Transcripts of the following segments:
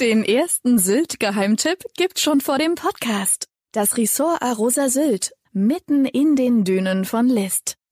Den ersten Sylt-Geheimtipp gibt's schon vor dem Podcast. Das Ressort Arosa Sylt, mitten in den Dünen von List.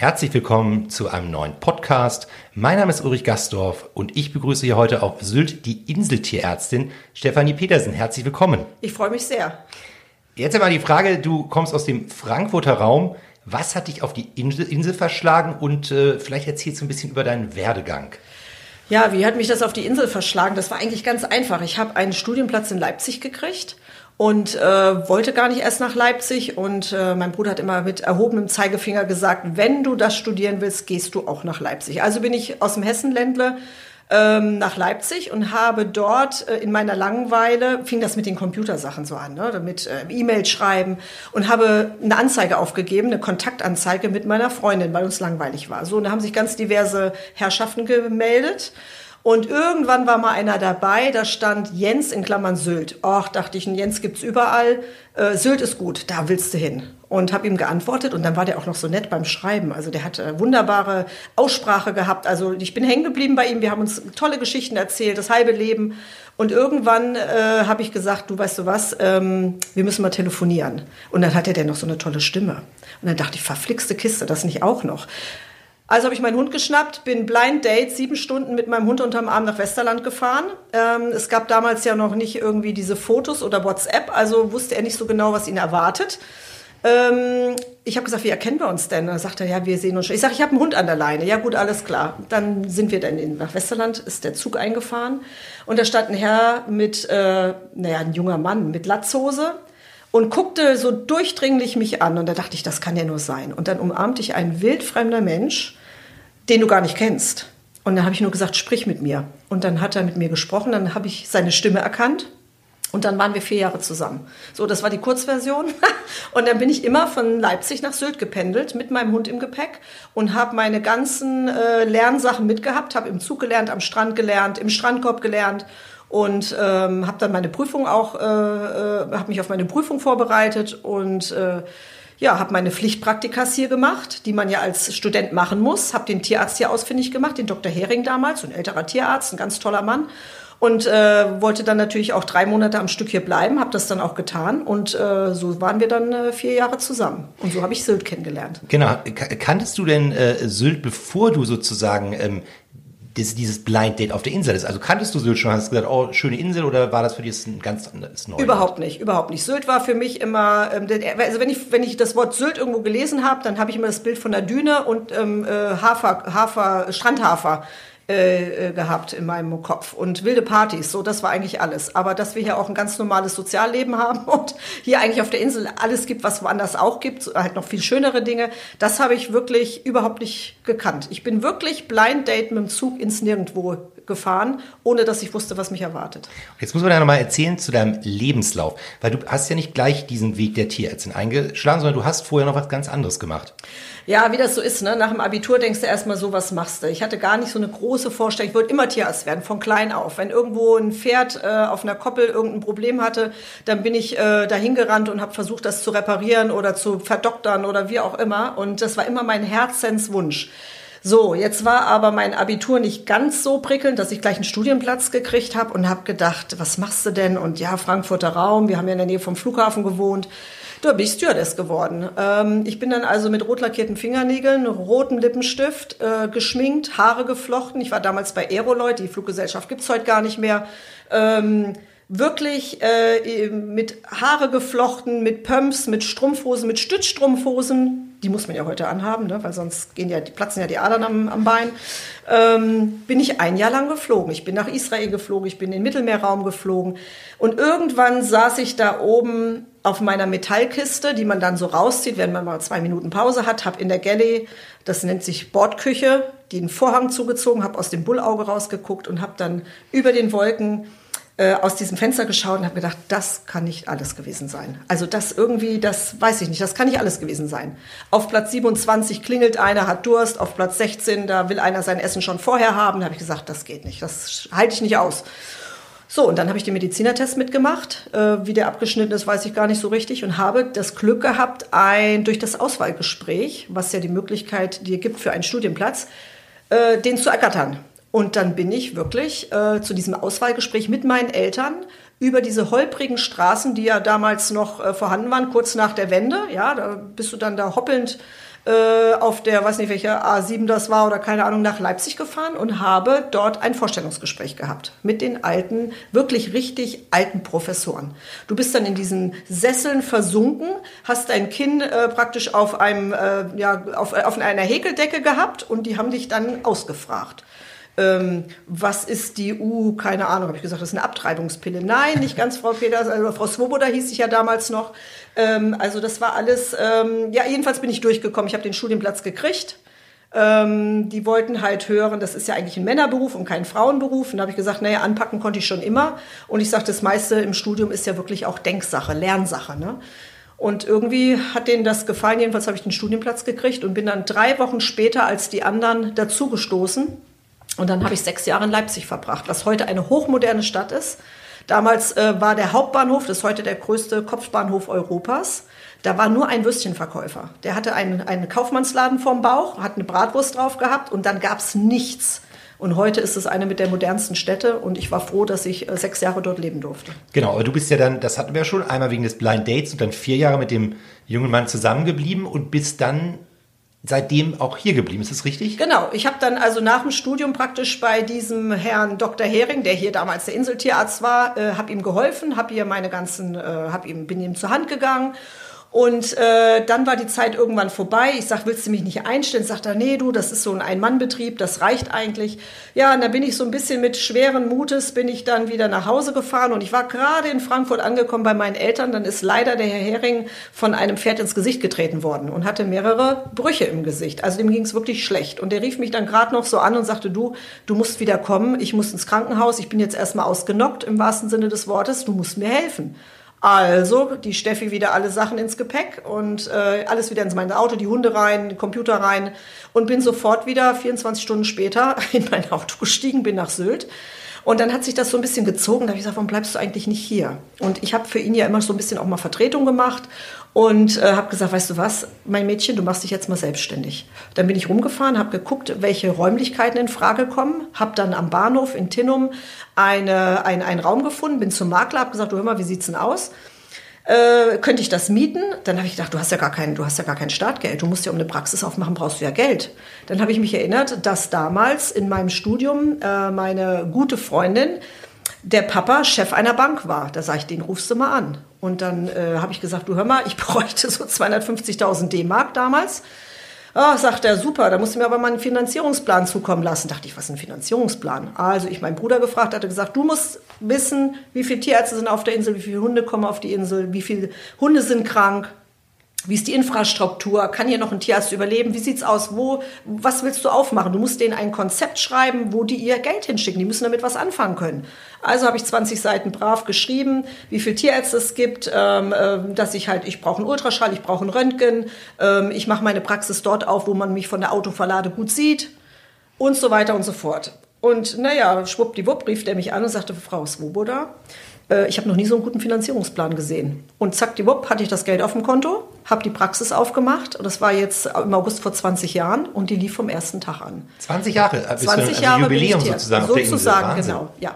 Herzlich willkommen zu einem neuen Podcast. Mein Name ist Ulrich Gastorf und ich begrüße hier heute auf Sylt die Inseltierärztin Stefanie Petersen. Herzlich willkommen. Ich freue mich sehr. Jetzt einmal die Frage, du kommst aus dem Frankfurter Raum. Was hat dich auf die Insel, Insel verschlagen und äh, vielleicht erzählst du ein bisschen über deinen Werdegang. Ja, wie hat mich das auf die Insel verschlagen? Das war eigentlich ganz einfach. Ich habe einen Studienplatz in Leipzig gekriegt und äh, wollte gar nicht erst nach Leipzig. Und äh, mein Bruder hat immer mit erhobenem Zeigefinger gesagt, wenn du das studieren willst, gehst du auch nach Leipzig. Also bin ich aus dem Hessenländle ähm, nach Leipzig und habe dort äh, in meiner Langeweile, fing das mit den Computersachen so an, ne, mit äh, E-Mails schreiben und habe eine Anzeige aufgegeben, eine Kontaktanzeige mit meiner Freundin, weil uns langweilig war. So, und da haben sich ganz diverse Herrschaften gemeldet. Und irgendwann war mal einer dabei, da stand Jens in Klammern Sylt. Ach, dachte ich, ein Jens gibt's überall. Äh, Sylt ist gut, da willst du hin. Und habe ihm geantwortet und dann war der auch noch so nett beim Schreiben. Also der hat äh, wunderbare Aussprache gehabt. Also ich bin hängen geblieben bei ihm. Wir haben uns tolle Geschichten erzählt, das halbe Leben. Und irgendwann äh, habe ich gesagt, du weißt du was, ähm, wir müssen mal telefonieren. Und dann hatte der noch so eine tolle Stimme. Und dann dachte ich, verflixte Kiste, das nicht auch noch. Also habe ich meinen Hund geschnappt, bin Blind Date sieben Stunden mit meinem Hund unterm Arm nach Westerland gefahren. Ähm, es gab damals ja noch nicht irgendwie diese Fotos oder WhatsApp, also wusste er nicht so genau, was ihn erwartet. Ähm, ich habe gesagt, wie erkennen wir uns denn? Da sagt er, ja, wir sehen uns schon. Ich sage, ich habe einen Hund an der Leine. Ja gut, alles klar. Dann sind wir dann in, nach Westerland, ist der Zug eingefahren. Und da stand ein Herr mit, äh, naja, ein junger Mann mit Latzhose und guckte so durchdringlich mich an. Und da dachte ich, das kann ja nur sein. Und dann umarmte ich einen wildfremder Mensch, den du gar nicht kennst. Und dann habe ich nur gesagt, sprich mit mir. Und dann hat er mit mir gesprochen, dann habe ich seine Stimme erkannt. Und dann waren wir vier Jahre zusammen. So, das war die Kurzversion. Und dann bin ich immer von Leipzig nach Sylt gependelt mit meinem Hund im Gepäck und habe meine ganzen äh, Lernsachen mitgehabt, habe im Zug gelernt, am Strand gelernt, im Strandkorb gelernt und ähm, habe dann meine Prüfung auch, äh, äh, habe mich auf meine Prüfung vorbereitet und äh, ja, habe meine Pflichtpraktikas hier gemacht, die man ja als Student machen muss. Habe den Tierarzt hier ausfindig gemacht, den Dr. Hering damals, ein älterer Tierarzt, ein ganz toller Mann. Und äh, wollte dann natürlich auch drei Monate am Stück hier bleiben, habe das dann auch getan. Und äh, so waren wir dann äh, vier Jahre zusammen. Und so habe ich Sylt kennengelernt. Genau. Kanntest du denn äh, Sylt, bevor du sozusagen ähm, dieses, dieses Blind Date auf der Insel ist. Also kanntest du Sylt schon? Hast du gesagt, oh, schöne Insel oder war das für dich ein ganz anderes Neuland? Überhaupt nicht, überhaupt nicht. Sylt war für mich immer, ähm, also wenn ich, wenn ich das Wort Sylt irgendwo gelesen habe, dann habe ich immer das Bild von der Düne und ähm, äh, Hafer, Hafer, Strandhafer äh, äh, gehabt in meinem Kopf und wilde Partys, so das war eigentlich alles. Aber dass wir hier auch ein ganz normales Sozialleben haben und hier eigentlich auf der Insel alles gibt, was woanders auch gibt, halt noch viel schönere Dinge, das habe ich wirklich überhaupt nicht gekannt. Ich bin wirklich Blind Date mit dem Zug ins Nirgendwo gefahren, ohne dass ich wusste, was mich erwartet. Jetzt muss man ja nochmal erzählen zu deinem Lebenslauf, weil du hast ja nicht gleich diesen Weg der Tierärztin eingeschlagen, sondern du hast vorher noch was ganz anderes gemacht. Ja, wie das so ist, ne? Nach dem Abitur denkst du erstmal so, was machst du? Ich hatte gar nicht so eine große Vorstellung. Ich wollte immer Tierarzt werden, von klein auf. Wenn irgendwo ein Pferd äh, auf einer Koppel irgendein Problem hatte, dann bin ich äh, dahin gerannt und habe versucht, das zu reparieren oder zu verdoktern oder wie auch immer. Und das war immer mein Herzenswunsch. So, jetzt war aber mein Abitur nicht ganz so prickelnd, dass ich gleich einen Studienplatz gekriegt habe und habe gedacht, was machst du denn? Und ja, Frankfurter Raum, wir haben ja in der Nähe vom Flughafen gewohnt. Da bin ich Stewardess geworden. Ähm, ich bin dann also mit rot lackierten Fingernägeln, rotem Lippenstift, äh, geschminkt, Haare geflochten. Ich war damals bei Aeroloid, die Fluggesellschaft gibt's heute gar nicht mehr. Ähm, wirklich äh, mit Haare geflochten, mit Pumps, mit Strumpfhosen, mit Stützstrumpfhosen. Die muss man ja heute anhaben, ne? weil sonst gehen ja, die platzen ja die Adern am, am Bein. Ähm, bin ich ein Jahr lang geflogen. Ich bin nach Israel geflogen, ich bin in den Mittelmeerraum geflogen. Und irgendwann saß ich da oben auf meiner Metallkiste, die man dann so rauszieht, wenn man mal zwei Minuten Pause hat, habe in der Galley, das nennt sich Bordküche, den Vorhang zugezogen, habe aus dem Bullauge rausgeguckt und habe dann über den Wolken äh, aus diesem Fenster geschaut und habe gedacht, das kann nicht alles gewesen sein. Also das irgendwie, das weiß ich nicht, das kann nicht alles gewesen sein. Auf Platz 27 klingelt einer, hat Durst, auf Platz 16, da will einer sein Essen schon vorher haben. Da habe ich gesagt, das geht nicht, das halte ich nicht aus. So, und dann habe ich den Medizinertest mitgemacht. Äh, wie der abgeschnitten ist, weiß ich gar nicht so richtig und habe das Glück gehabt, ein, durch das Auswahlgespräch, was ja die Möglichkeit dir gibt für einen Studienplatz, äh, den zu ergattern. Und dann bin ich wirklich äh, zu diesem Auswahlgespräch mit meinen Eltern über diese holprigen Straßen, die ja damals noch äh, vorhanden waren, kurz nach der Wende. Ja, da bist du dann da hoppelnd äh, auf der, weiß nicht welche A7 das war oder keine Ahnung, nach Leipzig gefahren und habe dort ein Vorstellungsgespräch gehabt mit den alten, wirklich richtig alten Professoren. Du bist dann in diesen Sesseln versunken, hast dein Kinn äh, praktisch auf einem, äh, ja, auf, auf einer Häkeldecke gehabt und die haben dich dann ausgefragt ähm, was ist die U, keine Ahnung, habe ich gesagt, das ist eine Abtreibungspille. Nein, nicht ganz Frau Peters, also Frau Svoboda hieß ich ja damals noch. Ähm, also das war alles, ähm, ja, jedenfalls bin ich durchgekommen. Ich habe den Studienplatz gekriegt. Ähm, die wollten halt hören, das ist ja eigentlich ein Männerberuf und kein Frauenberuf. Und da habe ich gesagt, naja, anpacken konnte ich schon immer. Und ich sagte, das meiste im Studium ist ja wirklich auch Denksache, Lernsache. Ne? Und irgendwie hat denen das gefallen. Jedenfalls habe ich den Studienplatz gekriegt und bin dann drei Wochen später als die anderen dazugestoßen und dann habe ich sechs Jahre in Leipzig verbracht, was heute eine hochmoderne Stadt ist. Damals äh, war der Hauptbahnhof, das ist heute der größte Kopfbahnhof Europas. Da war nur ein Würstchenverkäufer. Der hatte einen, einen Kaufmannsladen vorm Bauch, hat eine Bratwurst drauf gehabt und dann gab's nichts. Und heute ist es eine mit der modernsten Städte und ich war froh, dass ich äh, sechs Jahre dort leben durfte. Genau, aber du bist ja dann, das hatten wir ja schon, einmal wegen des Blind Dates und dann vier Jahre mit dem jungen Mann zusammengeblieben und bist dann seitdem auch hier geblieben. Ist das richtig? Genau. Ich habe dann also nach dem Studium praktisch bei diesem Herrn Dr. Hering, der hier damals der Inseltierarzt war, äh, habe ihm geholfen, habe ihr meine ganzen, äh, hab ihm, bin ihm zur Hand gegangen und äh, dann war die Zeit irgendwann vorbei. Ich sag, willst du mich nicht einstellen? Sagt er, nee, du, das ist so ein Ein-Mann-Betrieb, das reicht eigentlich. Ja, und dann bin ich so ein bisschen mit schweren Mutes, bin ich dann wieder nach Hause gefahren und ich war gerade in Frankfurt angekommen bei meinen Eltern. Dann ist leider der Herr Hering von einem Pferd ins Gesicht getreten worden und hatte mehrere Brüche im Gesicht. Also dem ging es wirklich schlecht. Und der rief mich dann gerade noch so an und sagte, du, du musst wieder kommen, ich muss ins Krankenhaus, ich bin jetzt erstmal ausgenockt im wahrsten Sinne des Wortes, du musst mir helfen. Also, die Steffi wieder alle Sachen ins Gepäck und äh, alles wieder ins mein Auto, die Hunde rein, den Computer rein und bin sofort wieder 24 Stunden später in mein Auto gestiegen, bin nach Sylt. Und dann hat sich das so ein bisschen gezogen. Da habe ich gesagt, warum bleibst du eigentlich nicht hier? Und ich habe für ihn ja immer so ein bisschen auch mal Vertretung gemacht und äh, habe gesagt, weißt du was, mein Mädchen, du machst dich jetzt mal selbstständig. Dann bin ich rumgefahren, habe geguckt, welche Räumlichkeiten in Frage kommen, habe dann am Bahnhof in Tinnum eine, ein, einen Raum gefunden, bin zum Makler, habe gesagt, du hör mal, wie sieht's denn aus? Äh, könnte ich das mieten? Dann habe ich gedacht, du hast ja gar kein, du hast ja gar kein Startgeld. Du musst ja um eine Praxis aufmachen, brauchst du ja Geld. Dann habe ich mich erinnert, dass damals in meinem Studium äh, meine gute Freundin der Papa Chef einer Bank war. Da sage ich, den rufst du mal an. Und dann äh, habe ich gesagt, du hör mal, ich bräuchte so 250.000 D-Mark damals. Ah, sagt er, super, da musst du mir aber mal einen Finanzierungsplan zukommen lassen. Dachte ich, was ist ein Finanzierungsplan? Also ich meinen Bruder gefragt, hatte gesagt, du musst wissen, wie viele Tierärzte sind auf der Insel, wie viele Hunde kommen auf die Insel, wie viele Hunde sind krank, Wie ist die Infrastruktur? Kann hier noch ein Tierarzt überleben? Wie sieht's aus? Wo, was willst du aufmachen? Du musst denen ein Konzept schreiben, wo die ihr Geld hinschicken. Die müssen damit was anfangen können. Also habe ich 20 Seiten brav geschrieben, wie viel Tierärzte es gibt, ähm, äh, dass ich halt, ich brauche einen Ultraschall, ich brauche einen Röntgen, ähm, ich mache meine Praxis dort auf, wo man mich von der Autoverlade gut sieht und so weiter und so fort. Und naja, schwuppdiwupp rief der mich an und sagte, Frau Swoboda, äh, ich habe noch nie so einen guten Finanzierungsplan gesehen. Und zack, die Wupp, hatte ich das Geld auf dem Konto, habe die Praxis aufgemacht. Und das war jetzt im August vor 20 Jahren und die lief vom ersten Tag an. 20 Jahre? 20 also Jahre Jubiläum sozusagen. Sozusagen, genau, ja.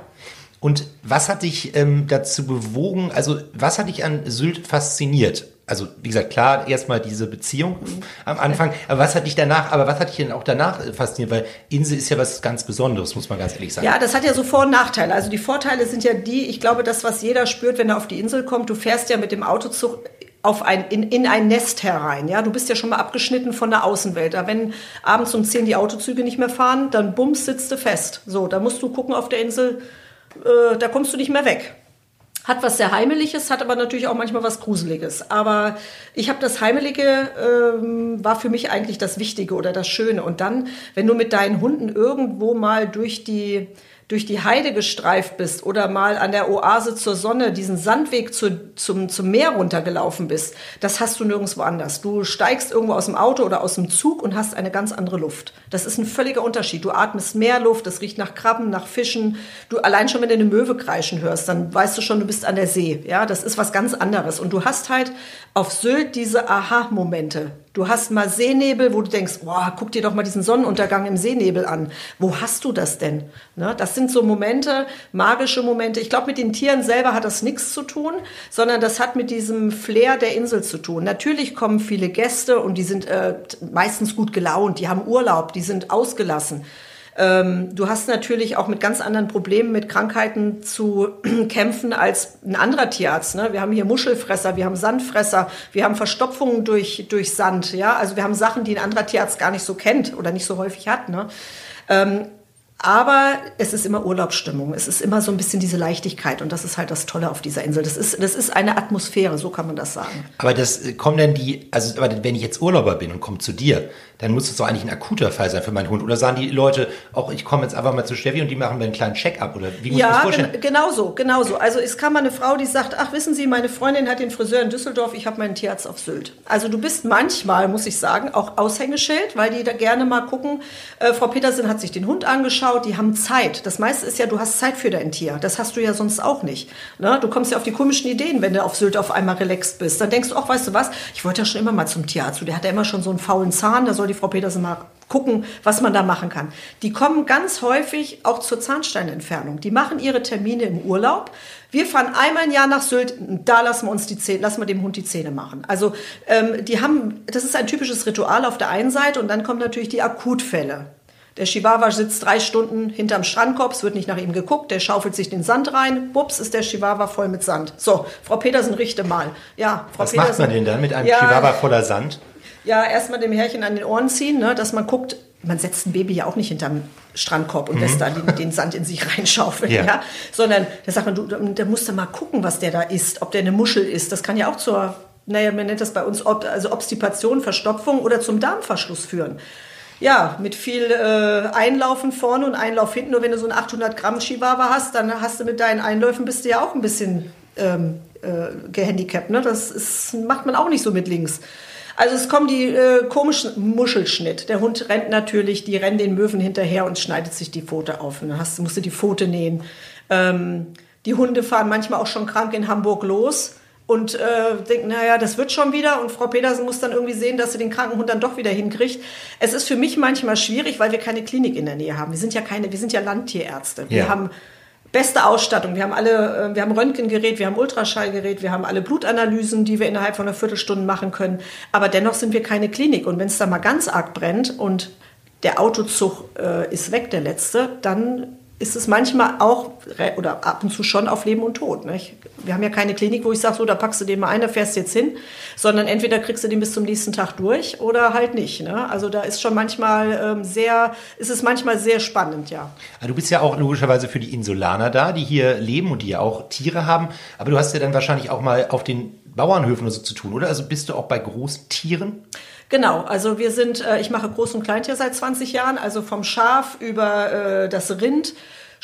Und was hat dich ähm, dazu bewogen, also was hat dich an Sylt fasziniert? Also wie gesagt, klar, erstmal diese Beziehung am Anfang, aber was hat dich danach, aber was hat dich denn auch danach fasziniert? Weil Insel ist ja was ganz Besonderes, muss man ganz ehrlich sagen. Ja, das hat ja so Vor- und Nachteile. Also die Vorteile sind ja die, ich glaube, das, was jeder spürt, wenn er auf die Insel kommt, du fährst ja mit dem Autozug auf ein, in, in ein Nest herein. Ja, du bist ja schon mal abgeschnitten von der Außenwelt. Da wenn abends um 10 die Autozüge nicht mehr fahren, dann bums sitzt du fest. So, da musst du gucken auf der Insel, äh, da kommst du nicht mehr weg. Hat was sehr Heimeliges, hat aber natürlich auch manchmal was Gruseliges. Aber ich habe das Heimelige, ähm, war für mich eigentlich das Wichtige oder das Schöne. Und dann, wenn du mit deinen Hunden irgendwo mal durch die durch die Heide gestreift bist oder mal an der Oase zur Sonne diesen Sandweg zu, zum, zum Meer runtergelaufen bist, das hast du nirgendwo anders. Du steigst irgendwo aus dem Auto oder aus dem Zug und hast eine ganz andere Luft. Das ist ein völliger Unterschied. Du atmest mehr Luft, es riecht nach Krabben, nach Fischen. Du allein schon, wenn du eine Möwe kreischen hörst, dann weißt du schon, du bist an der See. Ja, das ist was ganz anderes. Und du hast halt auf Sylt diese Aha-Momente. Du hast mal Seenebel, wo du denkst, boah, guck dir doch mal diesen Sonnenuntergang im Seenebel an. Wo hast du das denn? Ne? Das sind so Momente, magische Momente. Ich glaube, mit den Tieren selber hat das nichts zu tun, sondern das hat mit diesem Flair der Insel zu tun. Natürlich kommen viele Gäste und die sind äh, meistens gut gelaunt, die haben Urlaub, die sind ausgelassen. Ähm, du hast natürlich auch mit ganz anderen Problemen, mit Krankheiten zu kämpfen als ein anderer Tierarzt. Ne? Wir haben hier Muschelfresser, wir haben Sandfresser, wir haben Verstopfungen durch, durch Sand. Ja? Also wir haben Sachen, die ein anderer Tierarzt gar nicht so kennt oder nicht so häufig hat. Ne? Ähm, aber es ist immer Urlaubsstimmung. Es ist immer so ein bisschen diese Leichtigkeit. Und das ist halt das Tolle auf dieser Insel. Das ist, das ist eine Atmosphäre, so kann man das sagen. Aber das äh, kommen denn die, also wenn ich jetzt Urlauber bin und komme zu dir, dann muss das doch eigentlich ein akuter Fall sein für meinen Hund. Oder sagen die Leute, auch ich komme jetzt einfach mal zu Steffi und die machen mir einen kleinen Check-up? Oder wie muss ja, ich das vorstellen? Gen genau so, genau so. Also es kam mal eine Frau, die sagt, ach wissen Sie, meine Freundin hat den Friseur in Düsseldorf, ich habe meinen Tierarzt auf Sylt. Also du bist manchmal, muss ich sagen, auch Aushängeschild, weil die da gerne mal gucken. Äh, Frau Petersen hat sich den Hund angeschaut, die haben Zeit. Das meiste ist ja, du hast Zeit für dein Tier. Das hast du ja sonst auch nicht. Ne? Du kommst ja auf die komischen Ideen, wenn du auf Sylt auf einmal relaxed bist. Dann denkst du, ach, weißt du was, ich wollte ja schon immer mal zum Tierarzt. Der hat ja immer schon so einen faulen Zahn, da soll die Frau Petersen mal gucken, was man da machen kann. Die kommen ganz häufig auch zur Zahnsteinentfernung. Die machen ihre Termine im Urlaub. Wir fahren einmal im Jahr nach Sylt, da lassen wir uns die Zähne, lassen wir dem Hund die Zähne machen. Also ähm, die haben, das ist ein typisches Ritual auf der einen Seite und dann kommen natürlich die Akutfälle. Der Chihuahua sitzt drei Stunden hinterm Strandkorb, es wird nicht nach ihm geguckt, der schaufelt sich den Sand rein, bups, ist der Chihuahua voll mit Sand. So, Frau Petersen, richte mal. Ja, Frau Was Petersen, macht man denn dann mit einem Ja. Chihuahua voller Sand? Ja, erstmal dem Härchen an den Ohren ziehen, ne, dass man guckt, man setzt ein Baby ja auch nicht hinterm Strandkorb und lässt da den, den Sand in sich reinschaufeln, Ja. ja. Sondern da sagt man, du, da musst du mal gucken, was der da isst, ob der eine Muschel ist. Das kann ja auch zur, naja, man nennt das bei uns, also Obstipation, Verstopfung oder zum Darmverschluss führen. Ja, mit viel äh, Einlaufen vorne und Einlauf hinten. Nur wenn du so einen 800 Gramm Chihuahua hast, dann hast du mit deinen Einläufen bist du ja auch ein bisschen ähm, äh, gehandicapt. Ne? Das ist, macht man auch nicht so mit links. Also es kommen die äh, komischen Muschelschnitt. Der Hund rennt natürlich, die rennen den Möwen hinterher und schneidet sich die Pfote auf. Und dann hast, musst du die Pfote nähen. Ähm, die Hunde fahren manchmal auch schon krank in Hamburg los und äh, denken, naja, das wird schon wieder. Und Frau Petersen muss dann irgendwie sehen, dass sie den kranken Hund dann doch wieder hinkriegt. Es ist für mich manchmal schwierig, weil wir keine Klinik in der Nähe haben. Wir sind ja keine, wir sind ja Landtierärzte. Wir Ja. haben beste Ausstattung. Wir haben alle, äh, wir haben Röntgengerät, wir haben Ultraschallgerät, wir haben alle Blutanalysen, die wir innerhalb von einer Viertelstunde machen können. Aber dennoch sind wir keine Klinik. Und wenn es da mal ganz arg brennt und der Autozug äh, ist weg, der letzte, dann ist es manchmal auch oder ab und zu schon auf Leben und Tod. Nicht? Wir haben ja keine Klinik, wo ich sage, so, da packst du den mal ein, da fährst du jetzt hin, sondern entweder kriegst du den bis zum nächsten Tag durch oder halt nicht. Ne? Also da ist schon manchmal ähm, sehr, ist es manchmal sehr spannend, ja. Ah, du bist ja auch logischerweise für die Insulaner da, die hier leben und die ja auch Tiere haben, aber du hast ja dann wahrscheinlich auch mal auf den Bauernhöfen oder so zu tun, oder? Also bist du auch bei Großtieren? Genau, also wir sind, äh, ich mache Groß- und Kleintier seit 20 Jahren, also vom Schaf über äh, das Rind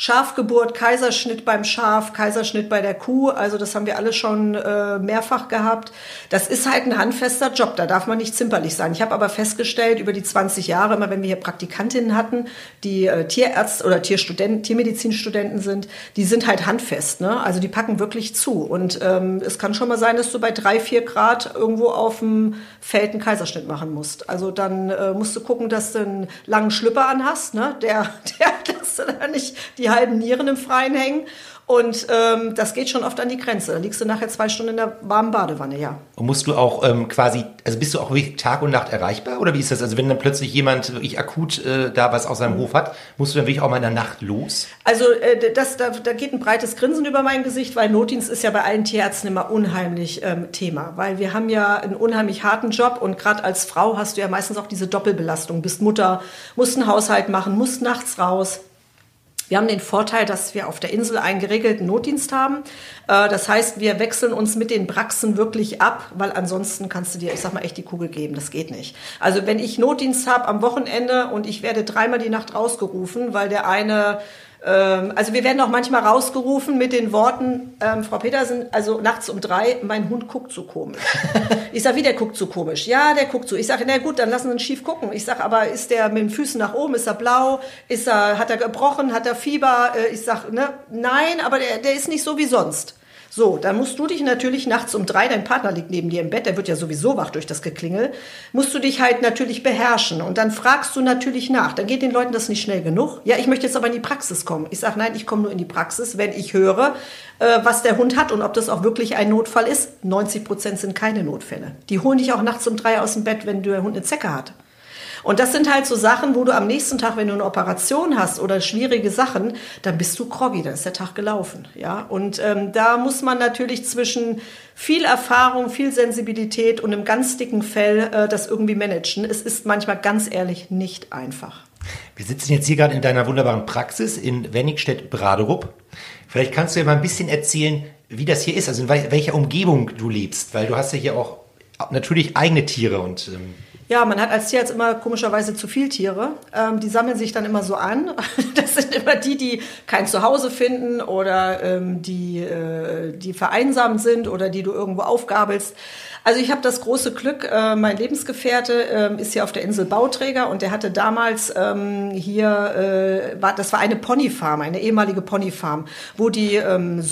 Schafgeburt, Kaiserschnitt beim Schaf, Kaiserschnitt bei der Kuh. Also das haben wir alle schon äh, mehrfach gehabt. Das ist halt ein handfester Job, da darf man nicht zimperlich sein. Ich habe aber festgestellt, über die 20 Jahre, immer wenn wir hier Praktikantinnen hatten, die äh, Tierärzte oder Tierstudenten, Tiermedizinstudenten sind, die sind halt handfest. Ne? Also die packen wirklich zu. Und ähm, es kann schon mal sein, dass du bei drei, vier Grad irgendwo auf dem Feld einen Kaiserschnitt machen musst. Also dann äh, musst du gucken, dass du einen langen Schlüpper anhast, ne? der, der, dass du da nicht die halben Nieren im Freien hängen. Und ähm, das geht schon oft an die Grenze. Da liegst du nachher zwei Stunden in der warmen Badewanne, ja. Und musst du auch ähm, quasi, also bist du auch wirklich Tag und Nacht erreichbar? Oder wie ist das? Also wenn dann plötzlich jemand wirklich akut äh, da was aus seinem Hof hat, musst du dann wirklich auch mal in der Nacht los? Also äh, das, da, da geht ein breites Grinsen über mein Gesicht, weil Notdienst ist ja bei allen Tierärzten immer unheimlich ähm, Thema. Weil wir haben ja einen unheimlich harten Job und gerade als Frau hast du ja meistens auch diese Doppelbelastung. Bist Mutter, musst einen Haushalt machen, musst nachts raus wir haben den Vorteil, dass wir auf der Insel einen geregelten Notdienst haben. Äh, das heißt, wir wechseln uns mit den Praxen wirklich ab, weil ansonsten kannst du dir, ich sag mal, echt die Kugel geben. Das geht nicht. Also wenn ich Notdienst habe am Wochenende und ich werde dreimal die Nacht rausgerufen, weil der eine also wir werden auch manchmal rausgerufen mit den Worten, ähm, Frau Petersen, also nachts um drei, mein Hund guckt so komisch. ich sage, wie der guckt so komisch? Ja, der guckt so. Ich sage, na gut, dann lassen wir ihn schief gucken. Ich sage, aber ist der mit den Füßen nach oben, ist er blau, ist er, hat er gebrochen, hat er Fieber? Äh, ich sage, ne, nein, aber der, der ist nicht so wie sonst. So, dann musst du dich natürlich nachts um drei, dein Partner liegt neben dir im Bett, der wird ja sowieso wach durch das Geklingel, musst du dich halt natürlich beherrschen und dann fragst du natürlich nach. Dann geht den Leuten das nicht schnell genug. Ja, ich möchte jetzt aber in die Praxis kommen. Ich sage, nein, ich komme nur in die Praxis, wenn ich höre, äh, was der Hund hat und ob das auch wirklich ein Notfall ist. 90 Prozent sind keine Notfälle. Die holen dich auch nachts um drei aus dem Bett, wenn der Hund eine Zecke hat. Und das sind halt so Sachen, wo du am nächsten Tag, wenn du eine Operation hast oder schwierige Sachen, dann bist du groggy, dann ist der Tag gelaufen. Ja? Und ähm, da muss man natürlich zwischen viel Erfahrung, viel Sensibilität und einem ganz dicken Fell äh, das irgendwie managen. Es ist manchmal ganz ehrlich nicht einfach. Wir sitzen jetzt hier gerade in deiner wunderbaren Praxis in Wenigstedt-Braderup. Vielleicht kannst du ja mal ein bisschen erzählen, wie das hier ist, also in welcher Umgebung du lebst, weil du hast ja hier auch natürlich eigene Tiere und ähm ja, man hat als Tierarzt immer komischerweise zu viel Tiere. Ähm, die sammeln sich dann immer so an. Das sind immer die, die kein Zuhause finden oder ähm, die, äh, die vereinsamt sind oder die du irgendwo aufgabelst. Also ich habe das große Glück, äh, mein Lebensgefährte äh, ist hier auf der Insel Bauträger und der hatte damals ähm, hier, äh, war, das war eine Ponyfarm, eine ehemalige Ponyfarm, wo die ähm,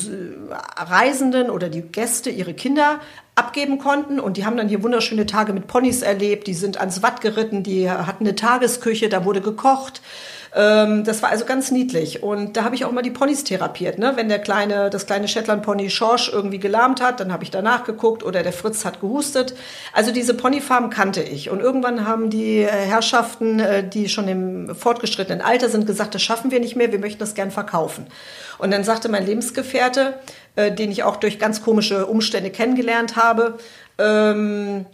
Reisenden oder die Gäste ihre Kinder abgeben konnten. Und die haben dann hier wunderschöne Tage mit Ponys erlebt, die sind ans Watt geritten, die hatten eine Tagesküche, da wurde gekocht. Ähm, das war also ganz niedlich. Und da habe ich auch mal die Ponys therapiert. Ne? Wenn der kleine, das kleine Shetland-Pony Schorsch irgendwie gelahmt hat, dann habe ich danach geguckt oder der Fritz hat gehustet. Also diese Ponyfarm kannte ich. Und irgendwann haben die äh, Herrschaften, äh, die schon im fortgeschrittenen Alter sind, gesagt, das schaffen wir nicht mehr, wir möchten das gern verkaufen. Und dann sagte mein Lebensgefährte, äh, den ich auch durch ganz komische Umstände kennengelernt habe, ähm,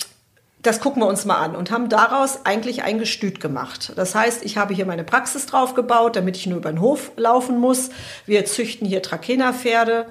das gucken wir uns mal an und haben daraus eigentlich ein Gestüt gemacht. Das heißt, ich habe hier meine Praxis drauf gebaut, damit ich nur über den Hof laufen muss. Wir züchten hier Trakehner-Pferde.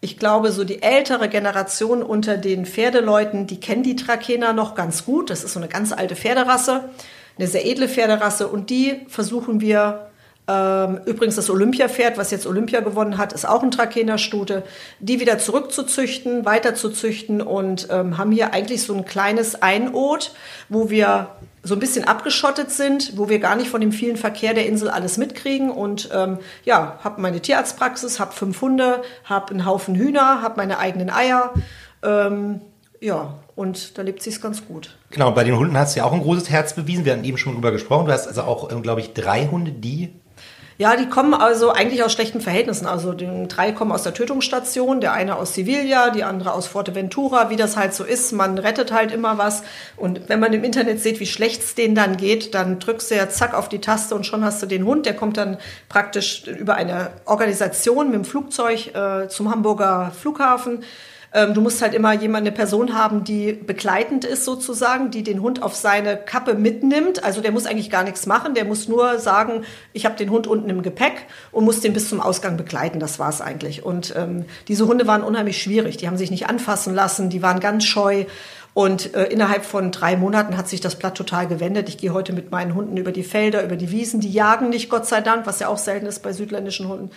Ich glaube, so die ältere Generation unter den Pferdeleuten, die kennen die Trakehner noch ganz gut. Das ist so eine ganz alte Pferderasse, eine sehr edle Pferderasse und die versuchen wir übrigens das Olympiapferd, was jetzt Olympia gewonnen hat, ist auch ein Trakehnerstute, die wieder zurückzuzüchten, weiter zu züchten und ähm, haben hier eigentlich so ein kleines Einod, wo wir so ein bisschen abgeschottet sind, wo wir gar nicht von dem vielen Verkehr der Insel alles mitkriegen. Und ähm, ja, habe meine Tierarztpraxis, habe fünf Hunde, habe einen Haufen Hühner, habe meine eigenen Eier. Ähm, ja, und da lebt sich's ganz gut. Genau, bei den Hunden hast du ja auch ein großes Herz bewiesen. Wir hatten eben schon drüber gesprochen. Du hast also auch, ähm, glaube ich, drei Hunde, die Ja, die kommen also eigentlich aus schlechten Verhältnissen. Also die drei kommen aus der Tötungsstation, der eine aus Sevilla, die andere aus Forteventura, wie das halt so ist. Man rettet halt immer was. Und wenn man im Internet sieht, wie schlecht es denen dann geht, dann drückst du ja zack auf die Taste und schon hast du den Hund. Der kommt dann praktisch über eine Organisation mit dem Flugzeug äh, zum Hamburger Flughafen ähm, du musst halt immer jemand, eine Person haben, die begleitend ist sozusagen, die den Hund auf seine Kappe mitnimmt. Also der muss eigentlich gar nichts machen, der muss nur sagen, ich habe den Hund unten im Gepäck und muss den bis zum Ausgang begleiten. Das war's eigentlich. Und ähm, diese Hunde waren unheimlich schwierig. Die haben sich nicht anfassen lassen, die waren ganz scheu. Und äh, innerhalb von drei Monaten hat sich das Blatt total gewendet. Ich gehe heute mit meinen Hunden über die Felder, über die Wiesen. Die jagen nicht, Gott sei Dank, was ja auch selten ist bei südländischen Hunden.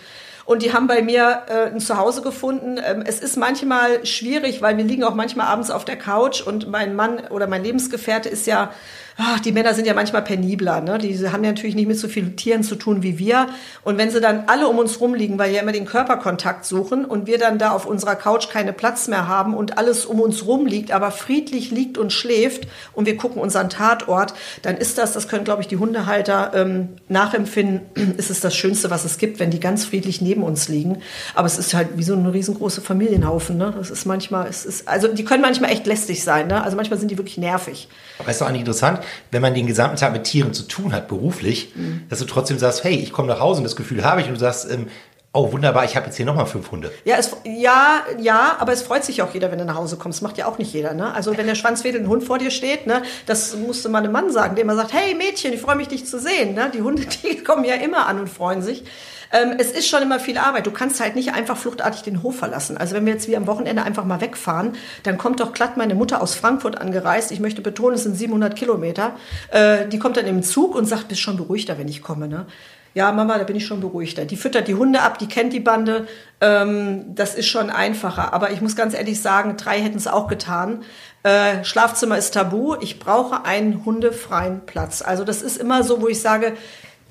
Und die haben bei mir äh, ein Zuhause gefunden. Ähm, es ist manchmal schwierig, weil wir liegen auch manchmal abends auf der Couch und mein Mann oder mein Lebensgefährte ist ja ach, die Männer sind ja manchmal penibler, ne? Die haben ja natürlich nicht mit so vielen Tieren zu tun wie wir. Und wenn sie dann alle um uns rumliegen, weil wir ja immer den Körperkontakt suchen und wir dann da auf unserer Couch keinen Platz mehr haben und alles um uns rum liegt, aber friedlich liegt und schläft und wir gucken unseren Tatort, dann ist das, das können glaube ich die Hundehalter ähm, nachempfinden, ist es das Schönste, was es gibt, wenn die ganz friedlich neben uns liegen. Aber es ist halt wie so eine riesengroße Familienhaufen, ne? Das ist manchmal, es ist, also die können manchmal echt lästig sein, ne? Also manchmal sind die wirklich nervig. Aber ist doch eigentlich interessant, wenn man den gesamten Tag mit Tieren zu tun hat, beruflich, mhm. dass du trotzdem sagst, hey, ich komme nach Hause und das Gefühl habe ich und du sagst, ähm, Oh, wunderbar, ich habe jetzt hier nochmal fünf Hunde. Ja, es, ja, ja, aber es freut sich auch jeder, wenn du nach Hause kommst. Das macht ja auch nicht jeder. Ne? Also wenn der schwanzwedelnde Hund vor dir steht, ne, das musste mal ein Mann sagen, der immer sagt, hey Mädchen, ich freue mich, dich zu sehen. Ne? Die Hunde, die kommen ja immer an und freuen sich. Ähm, es ist schon immer viel Arbeit. Du kannst halt nicht einfach fluchtartig den Hof verlassen. Also wenn wir jetzt wie am Wochenende einfach mal wegfahren, dann kommt doch glatt meine Mutter aus Frankfurt angereist. Ich möchte betonen, es sind 700 Kilometer. Äh, die kommt dann im Zug und sagt, bist schon beruhigter, wenn ich komme. Ne? Ja, Mama, da bin ich schon beruhigter. Die füttert die Hunde ab, die kennt die Bande. Ähm, das ist schon einfacher. Aber ich muss ganz ehrlich sagen, drei hätten es auch getan. Äh, Schlafzimmer ist tabu. Ich brauche einen hundefreien Platz. Also das ist immer so, wo ich sage,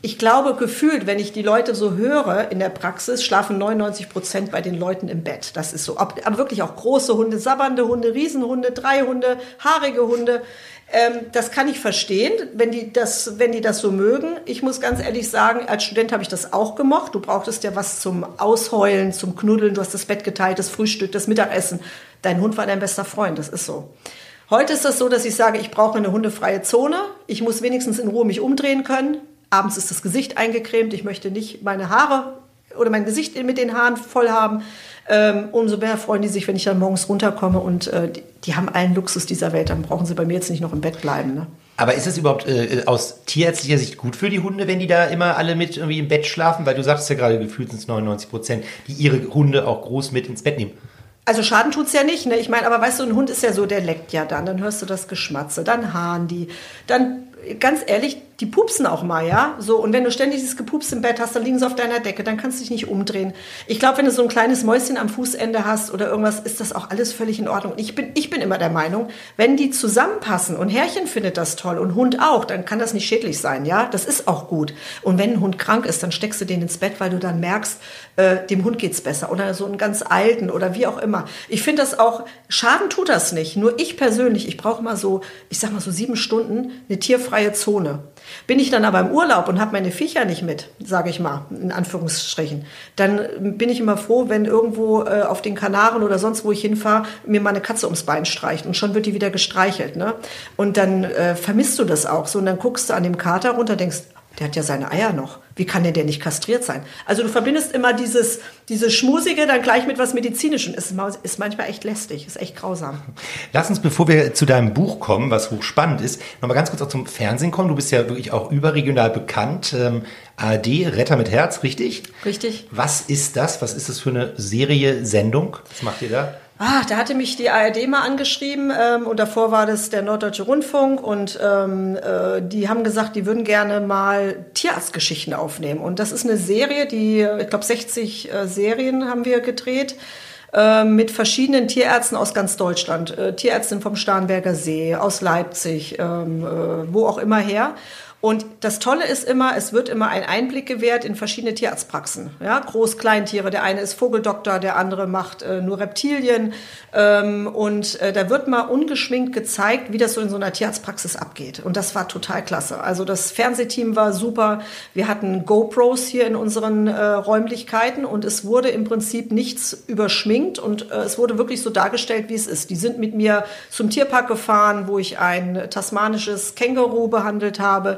ich glaube, gefühlt, wenn ich die Leute so höre in der Praxis, schlafen 99 Prozent bei den Leuten im Bett. Das ist so. Aber wirklich auch große Hunde, sabbernde Hunde, Riesenhunde, drei Hunde, haarige Hunde. Ähm, das kann ich verstehen, wenn die, das, wenn die das so mögen. Ich muss ganz ehrlich sagen, als Student habe ich das auch gemocht. Du brauchtest ja was zum Ausheulen, zum Knuddeln. Du hast das Bett geteilt, das Frühstück, das Mittagessen. Dein Hund war dein bester Freund, das ist so. Heute ist das so, dass ich sage, ich brauche eine hundefreie Zone. Ich muss wenigstens in Ruhe mich umdrehen können. Abends ist das Gesicht eingecremt. Ich möchte nicht meine Haare oder mein Gesicht mit den Haaren voll haben. Ähm, umso mehr freuen die sich, wenn ich dann morgens runterkomme und äh, die, die, haben allen Luxus dieser Welt. Dann brauchen sie bei mir jetzt nicht noch im Bett bleiben. Ne? Aber ist es überhaupt äh, aus tierärztlicher Sicht gut für die Hunde, wenn die da immer alle mit irgendwie im Bett schlafen? Weil du sagst ja gerade, gefühlt sind es 99 Prozent, die ihre Hunde auch groß mit ins Bett nehmen. Also Schaden tut's ja nicht, ne? Ich meine, aber weißt du, ein Hund ist ja so, der leckt ja dann, dann hörst du das Geschmatze, dann haaren die, dann ganz ehrlich, die pupsen auch mal, ja. So, und wenn du ständig dieses Gepups im Bett hast, dann liegen sie auf deiner Decke, dann kannst du dich nicht umdrehen. Ich glaube, wenn du so ein kleines Mäuschen am Fußende hast oder irgendwas, ist das auch alles völlig in Ordnung. Ich bin, ich bin immer der Meinung, wenn die zusammenpassen und Herrchen findet das toll und Hund auch, dann kann das nicht schädlich sein, ja. Das ist auch gut. Und wenn ein Hund krank ist, dann steckst du den ins Bett, weil du dann merkst, äh, dem Hund geht's besser oder so einen ganz alten oder wie auch immer. Ich finde das auch, Schaden tut das nicht. Nur ich persönlich, ich brauche mal so, ich sag mal so sieben Stunden eine tierfreie Zone. Bin ich dann aber im Urlaub und habe meine Viecher nicht mit, sage ich mal, in Anführungsstrichen, dann bin ich immer froh, wenn irgendwo äh, auf den Kanaren oder sonst wo ich hinfahre, mir meine Katze ums Bein streicht und schon wird die wieder gestreichelt. Ne? Und dann äh, vermisst du das auch so und dann guckst du an dem Kater runter, denkst, der hat ja seine Eier noch. Wie kann denn der nicht kastriert sein? Also du verbindest immer dieses, dieses Schmusige dann gleich mit was Medizinischem. Ist, ist manchmal echt lästig, ist echt grausam. Lass uns, bevor wir zu deinem Buch kommen, was hochspannend ist, nochmal ganz kurz auch zum Fernsehen kommen. Du bist ja wirklich auch überregional bekannt. Ähm, ARD, Retter mit Herz, richtig? Richtig. Was ist das? Was ist das für eine Serie, Sendung? Was macht ihr da? Ah, da hatte mich die ARD mal angeschrieben ähm, und davor war das der Norddeutsche Rundfunk und ähm, äh, die haben gesagt, die würden gerne mal Tierarztgeschichten aufnehmen. Und das ist eine Serie, die, ich glaube, 60 äh, Serien haben wir gedreht äh, mit verschiedenen Tierärzten aus ganz Deutschland. Äh, Tierärztin vom Starnberger See, aus Leipzig, ähm, äh, wo auch immer her. Und das Tolle ist immer, es wird immer ein Einblick gewährt in verschiedene Tierarztpraxen. Ja, Groß-, Kleintiere. Der eine ist Vogeldoktor, der andere macht äh, nur Reptilien. Ähm, und äh, da wird mal ungeschminkt gezeigt, wie das so in so einer Tierarztpraxis abgeht. Und das war total klasse. Also das Fernsehteam war super. Wir hatten GoPros hier in unseren äh, Räumlichkeiten und es wurde im Prinzip nichts überschminkt und äh, es wurde wirklich so dargestellt, wie es ist. Die sind mit mir zum Tierpark gefahren, wo ich ein tasmanisches Känguru behandelt habe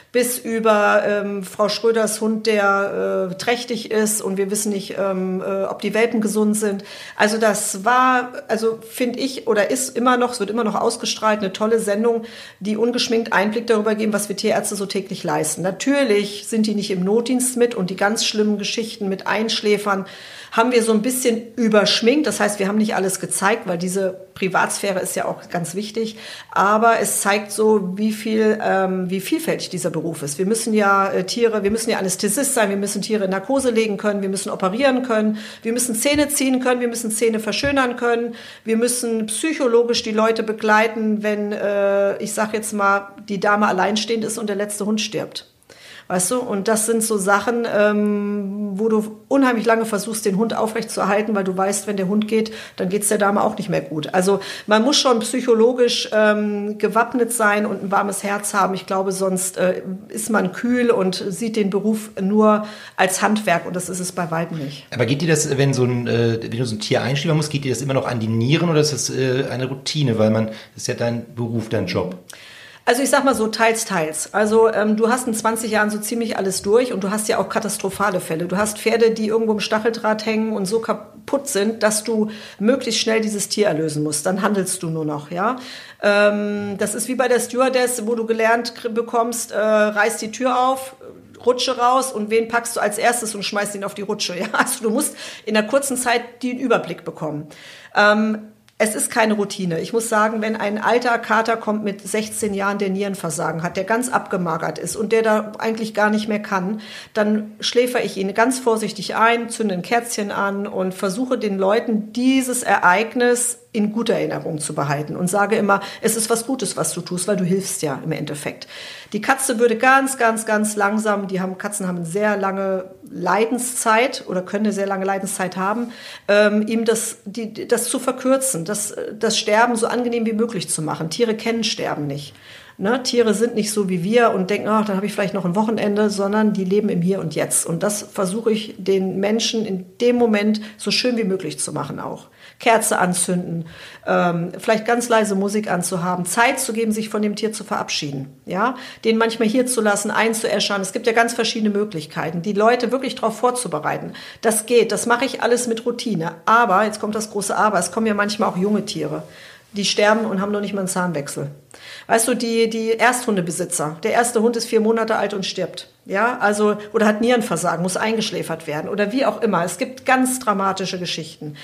bis über ähm, Frau Schröders Hund, der äh, trächtig ist und wir wissen nicht, ähm, äh, ob die Welpen gesund sind. Also das war, also finde ich, oder ist immer noch, es wird immer noch ausgestrahlt, eine tolle Sendung, die ungeschminkt Einblick darüber geben, was wir Tierärzte so täglich leisten. Natürlich sind die nicht im Notdienst mit und die ganz schlimmen Geschichten mit Einschläfern haben wir so ein bisschen überschminkt. Das heißt, wir haben nicht alles gezeigt, weil diese Privatsphäre ist ja auch ganz wichtig. Aber es zeigt so, wie viel, ähm, wie vielfältig dieser Beruf ist. Wir müssen ja äh, Tiere, wir müssen ja Anästhesist sein, wir müssen Tiere in Narkose legen können, wir müssen operieren können, wir müssen Zähne ziehen können, wir müssen Zähne verschönern können, wir müssen psychologisch die Leute begleiten, wenn, äh, ich sag jetzt mal, die Dame alleinstehend ist und der letzte Hund stirbt. Weißt du? Und das sind so Sachen, ähm, wo du unheimlich lange versuchst, den Hund aufrechtzuerhalten, weil du weißt, wenn der Hund geht, dann geht's der Dame auch nicht mehr gut. Also man muss schon psychologisch ähm, gewappnet sein und ein warmes Herz haben. Ich glaube, sonst äh, ist man kühl und sieht den Beruf nur als Handwerk und das ist es bei weitem nicht. Aber geht dir das, wenn so ein, äh, wenn du so ein Tier einschläfern musst, geht dir das immer noch an die Nieren oder ist das äh, eine Routine, weil man, das ist ja dein Beruf, dein Job? Also ich sag mal so, teils, teils. Also ähm, du hast in 20 Jahren so ziemlich alles durch und du hast ja auch katastrophale Fälle. Du hast Pferde, die irgendwo im Stacheldraht hängen und so kaputt sind, dass du möglichst schnell dieses Tier erlösen musst. Dann handelst du nur noch, ja. Ähm, das ist wie bei der Stewardess, wo du gelernt bekommst, äh, reiß die Tür auf, Rutsche raus und wen packst du als erstes und schmeißt ihn auf die Rutsche. Ja? Also du musst in einer kurzen Zeit den Überblick bekommen. Ähm, es ist keine Routine. Ich muss sagen, wenn ein alter Kater kommt mit 16 Jahren, der Nierenversagen hat, der ganz abgemagert ist und der da eigentlich gar nicht mehr kann, dann schläfer ich ihn ganz vorsichtig ein, zünde ein Kerzchen an und versuche den Leuten dieses Ereignis in guter Erinnerung zu behalten und sage immer, es ist was Gutes, was du tust, weil du hilfst ja im Endeffekt. Die Katze würde ganz, ganz, ganz langsam, die haben, Katzen haben eine sehr lange Leidenszeit oder können eine sehr lange Leidenszeit haben, ähm, ihm das, die, das zu verkürzen, das, das Sterben so angenehm wie möglich zu machen. Tiere kennen Sterben nicht. Ne? Tiere sind nicht so wie wir und denken, ach, dann habe ich vielleicht noch ein Wochenende, sondern die leben im Hier und Jetzt. Und das versuche ich den Menschen in dem Moment so schön wie möglich zu machen auch. Kerze anzünden, ähm, vielleicht ganz leise Musik anzuhaben, Zeit zu geben, sich von dem Tier zu verabschieden, ja, den manchmal hier zu lassen, einzuäschern. Es gibt ja ganz verschiedene Möglichkeiten, die Leute wirklich darauf vorzubereiten. Das geht, das mache ich alles mit Routine. Aber, jetzt kommt das große Aber, es kommen ja manchmal auch junge Tiere die sterben und haben noch nicht mal einen Zahnwechsel. Weißt du, die, die Ersthundebesitzer, der erste Hund ist vier Monate alt und stirbt. Ja, also, oder hat Nierenversagen, muss eingeschläfert werden oder wie auch immer. Es gibt ganz dramatische Geschichten.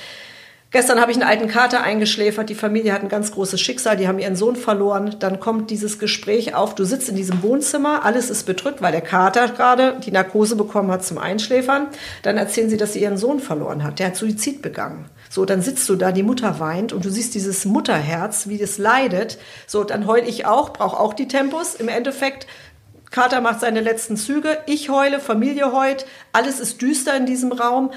Gestern habe ich einen alten Kater eingeschläfert. Die Familie hat ein ganz großes Schicksal. Die haben ihren Sohn verloren. Dann kommt dieses Gespräch auf. Du sitzt in diesem Wohnzimmer. Alles ist bedrückt, weil der Kater gerade die Narkose bekommen hat zum Einschläfern. Dann erzählen sie, dass sie ihren Sohn verloren hat. Der hat Suizid begangen. So, dann sitzt du da, die Mutter weint und du siehst dieses Mutterherz, wie das leidet. So, dann heul ich auch, brauche auch die Tempos. Im Endeffekt Kater macht seine letzten Züge, ich heule, Familie heult, alles ist düster in diesem Raum,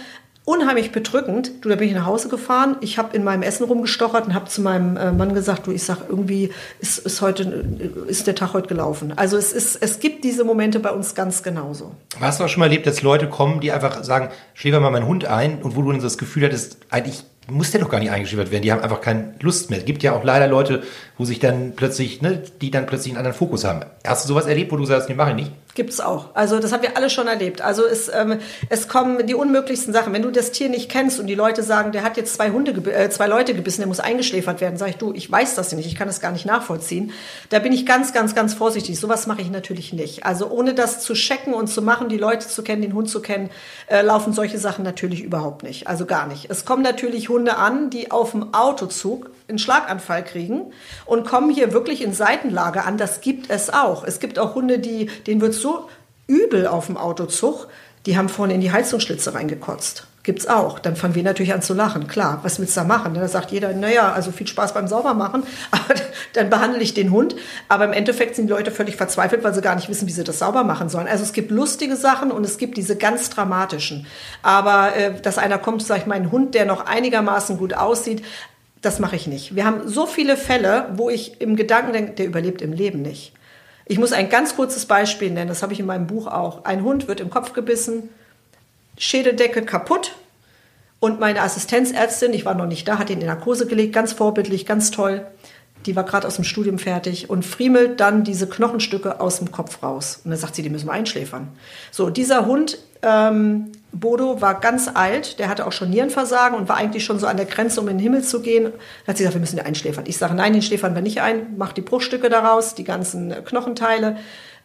unheimlich bedrückend. Du, da bin ich nach Hause gefahren. Ich habe in meinem Essen rumgestochert und habe zu meinem äh, Mann gesagt, du, ich sag irgendwie ist, ist heute äh, ist der Tag heute gelaufen. Also es ist es gibt diese Momente bei uns ganz genauso. Hast du auch schon mal erlebt, dass Leute kommen, die einfach sagen, schläfer mal meinen Hund ein und wo du dann das Gefühl hattest, eigentlich muss der doch gar nicht eingeschläfert werden. Die haben einfach keine Lust mehr. Es gibt ja auch leider Leute, wo sich dann plötzlich, ne, die dann plötzlich einen anderen Fokus haben. Hast du sowas erlebt, wo du sagst, nee, mache ich nicht? Gibt es auch. Also das haben wir alle schon erlebt. Also es, ähm, es kommen die unmöglichsten Sachen. Wenn du das Tier nicht kennst und die Leute sagen, der hat jetzt zwei Hunde, äh, zwei Leute gebissen, der muss eingeschläfert werden, sage ich, du, ich weiß das nicht, ich kann das gar nicht nachvollziehen. Da bin ich ganz, ganz, ganz vorsichtig. Sowas mache ich natürlich nicht. Also ohne das zu checken und zu machen, die Leute zu kennen, den Hund zu kennen, äh, laufen solche Sachen natürlich überhaupt nicht. Also gar nicht. Es kommen natürlich Hunde an, die auf dem Autozug einen Schlaganfall kriegen und kommen hier wirklich in Seitenlage an. Das gibt es auch. Es gibt auch Hunde, die, denen wird so übel auf dem Autozug, die haben vorne in die Heizungsschlitze reingekotzt. Gibt's auch. Dann fangen wir natürlich an zu lachen. Klar, was willst du da machen? Da sagt jeder, naja, also viel Spaß beim Saubermachen. Aber dann behandle ich den Hund. Aber im Endeffekt sind die Leute völlig verzweifelt, weil sie gar nicht wissen, wie sie das sauber machen sollen. Also es gibt lustige Sachen und es gibt diese ganz dramatischen. Aber äh, dass einer kommt, sag ich, mein Hund, der noch einigermaßen gut aussieht, das mache ich nicht. Wir haben so viele Fälle, wo ich im Gedanken denke, der überlebt im Leben nicht. Ich muss ein ganz kurzes Beispiel nennen, das habe ich in meinem Buch auch. Ein Hund wird im Kopf gebissen, Schädeldecke kaputt. Und meine Assistenzärztin, ich war noch nicht da, hat ihn in Narkose gelegt, ganz vorbildlich, ganz toll. Die war gerade aus dem Studium fertig und friemelt dann diese Knochenstücke aus dem Kopf raus. Und dann sagt sie, die müssen wir einschläfern. So, dieser Hund, ähm, Bodo, war ganz alt, der hatte auch schon Nierenversagen und war eigentlich schon so an der Grenze, um in den Himmel zu gehen. Dann hat sie gesagt, wir müssen den einschläfern. Ich sage, nein, den schläfern wir nicht ein, mach die Bruchstücke daraus, die ganzen Knochenteile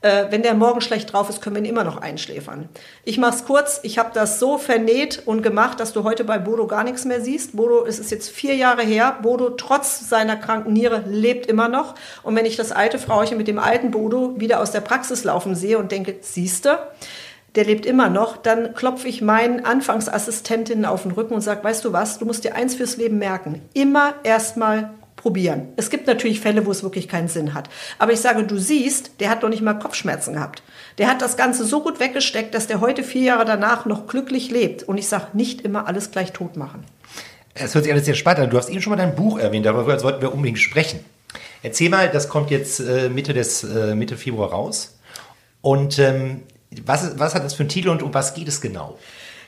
äh, wenn der morgen schlecht drauf ist, können wir ihn immer noch einschläfern. Ich mache es kurz. Ich habe das so vernäht und gemacht, dass du heute bei Bodo gar nichts mehr siehst. Bodo, es ist jetzt vier Jahre her. Bodo, trotz seiner kranken Niere, lebt immer noch. Und wenn ich das alte Frauchen mit dem alten Bodo wieder aus der Praxis laufen sehe und denke, siehste, der lebt immer noch, dann klopfe ich meinen Anfangsassistentinnen auf den Rücken und sage, weißt du was, du musst dir eins fürs Leben merken. Immer erstmal probieren. Es gibt natürlich Fälle, wo es wirklich keinen Sinn hat. Aber ich sage, du siehst, der hat doch nicht mal Kopfschmerzen gehabt. Der hat das Ganze so gut weggesteckt, dass der heute vier Jahre danach noch glücklich lebt. Und ich sage, nicht immer alles gleich tot machen. Es hört sich alles sehr spannend an. Du hast eben schon mal dein Buch erwähnt, darüber sollten wir unbedingt sprechen. Erzähl mal, das kommt jetzt äh, Mitte, des, äh, Mitte Februar raus. Und ähm, was, was hat das für einen Titel und um was geht es genau?